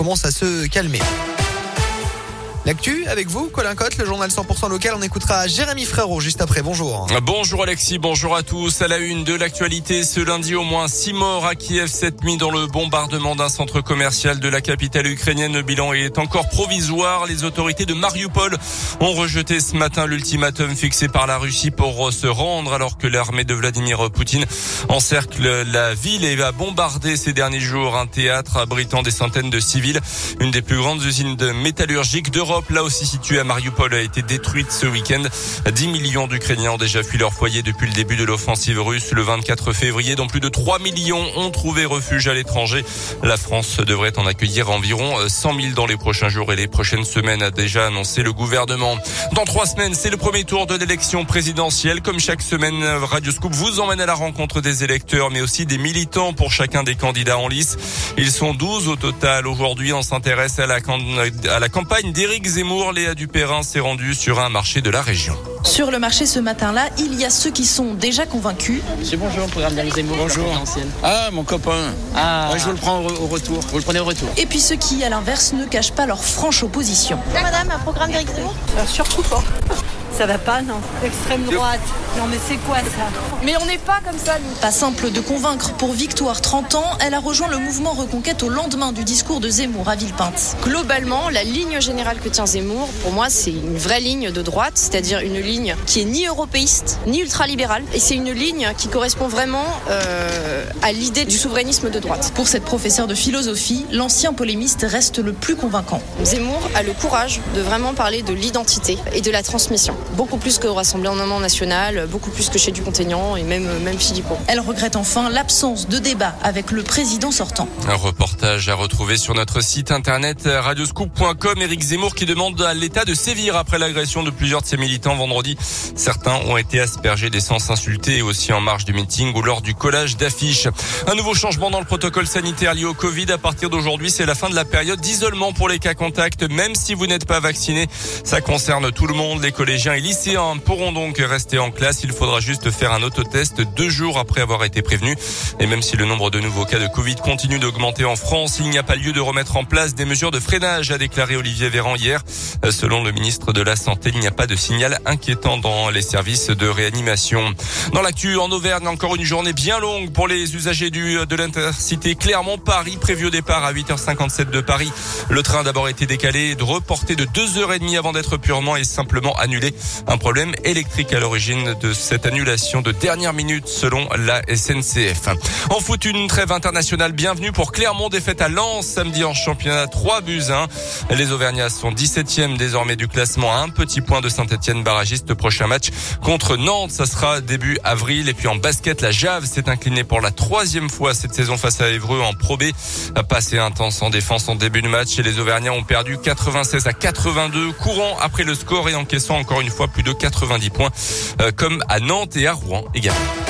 commence à se calmer. L'actu avec vous, Colin Cotte, le journal 100% local. On écoutera Jérémy Frérot juste après. Bonjour. Bonjour Alexis, bonjour à tous. À la une de l'actualité, ce lundi, au moins six morts à Kiev cette nuit dans le bombardement d'un centre commercial de la capitale ukrainienne. Le bilan est encore provisoire. Les autorités de Mariupol ont rejeté ce matin l'ultimatum fixé par la Russie pour se rendre alors que l'armée de Vladimir Poutine encercle la ville et va bombarder ces derniers jours un théâtre abritant des centaines de civils. Une des plus grandes usines de d'Europe là aussi située à Mariupol, a été détruite ce week-end. 10 millions d'Ukrainiens ont déjà fui leur foyer depuis le début de l'offensive russe le 24 février, dont plus de 3 millions ont trouvé refuge à l'étranger. La France devrait en accueillir environ 100 000 dans les prochains jours et les prochaines semaines, a déjà annoncé le gouvernement. Dans trois semaines, c'est le premier tour de l'élection présidentielle. Comme chaque semaine, Radio Scoop vous emmène à la rencontre des électeurs, mais aussi des militants pour chacun des candidats en lice. Ils sont 12 au total. Aujourd'hui, on s'intéresse à la, à la campagne d'Éric Zemmour, Léa Dupérin s'est rendue sur un marché de la région. Sur le marché ce matin-là, il y a ceux qui sont déjà convaincus. C'est bonjour, programme d'Éric Zemmour. Bonjour. Ah, mon copain. Ah. je vous le prends au, retour. Vous le prenez au retour. Et puis ceux qui, à l'inverse, ne cachent pas leur franche opposition. Madame, un programme d'Éric Zemmour? Euh, Surtout pas. Ça va pas, non Extrême droite. Non, mais c'est quoi ça Mais on n'est pas comme ça, nous. Pas simple de convaincre pour Victoire 30 ans. Elle a rejoint le mouvement Reconquête au lendemain du discours de Zemmour à Villepinte. Globalement, la ligne générale que tient Zemmour, pour moi, c'est une vraie ligne de droite, c'est-à-dire une ligne qui est ni européiste, ni ultralibérale. Et c'est une ligne qui correspond vraiment euh, à l'idée du souverainisme de droite. Pour cette professeure de philosophie, l'ancien polémiste reste le plus convaincant. Zemmour a le courage de vraiment parler de l'identité et de la transmission beaucoup plus qu'au Rassemblement national, beaucoup plus que chez Dupont-Aignan et même, même Philippot. Elle regrette enfin l'absence de débat avec le président sortant. Un reportage à retrouver sur notre site internet radioscoop.com. Éric Zemmour qui demande à l'État de sévir après l'agression de plusieurs de ses militants vendredi. Certains ont été aspergés d'essence insultée aussi en marge du meeting ou lors du collage d'affiches. Un nouveau changement dans le protocole sanitaire lié au Covid. À partir d'aujourd'hui, c'est la fin de la période d'isolement pour les cas contacts. Même si vous n'êtes pas vacciné, ça concerne tout le monde, les collégiens les lycéens pourront donc rester en classe. Il faudra juste faire un autotest deux jours après avoir été prévenu. Et même si le nombre de nouveaux cas de Covid continue d'augmenter en France, il n'y a pas lieu de remettre en place des mesures de freinage, a déclaré Olivier Véran hier. Selon le ministre de la Santé, il n'y a pas de signal inquiétant dans les services de réanimation. Dans l'actu, en Auvergne, encore une journée bien longue pour les usagers du, de l'intercité Clermont-Paris, prévu au départ à 8h57 de Paris. Le train a d'abord été décalé, reporté de 2h30 avant d'être purement et simplement annulé. Un problème électrique à l'origine de cette annulation de dernière minute selon la SNCF. En foot, une trêve internationale bienvenue pour Clermont, défaite à Lens samedi en championnat 3 buts 1. Les Auvergnats sont 17e désormais du classement à un petit point de Saint-Etienne barragiste. Prochain match contre Nantes, ça sera début avril. Et puis en basket, la Jave s'est inclinée pour la troisième fois cette saison face à Évreux en Pro B. Passé intense en défense en début de match et les Auvergnats ont perdu 96 à 82 courant après le score et encaissant encore une fois plus de 90 points, euh, comme à Nantes et à Rouen également.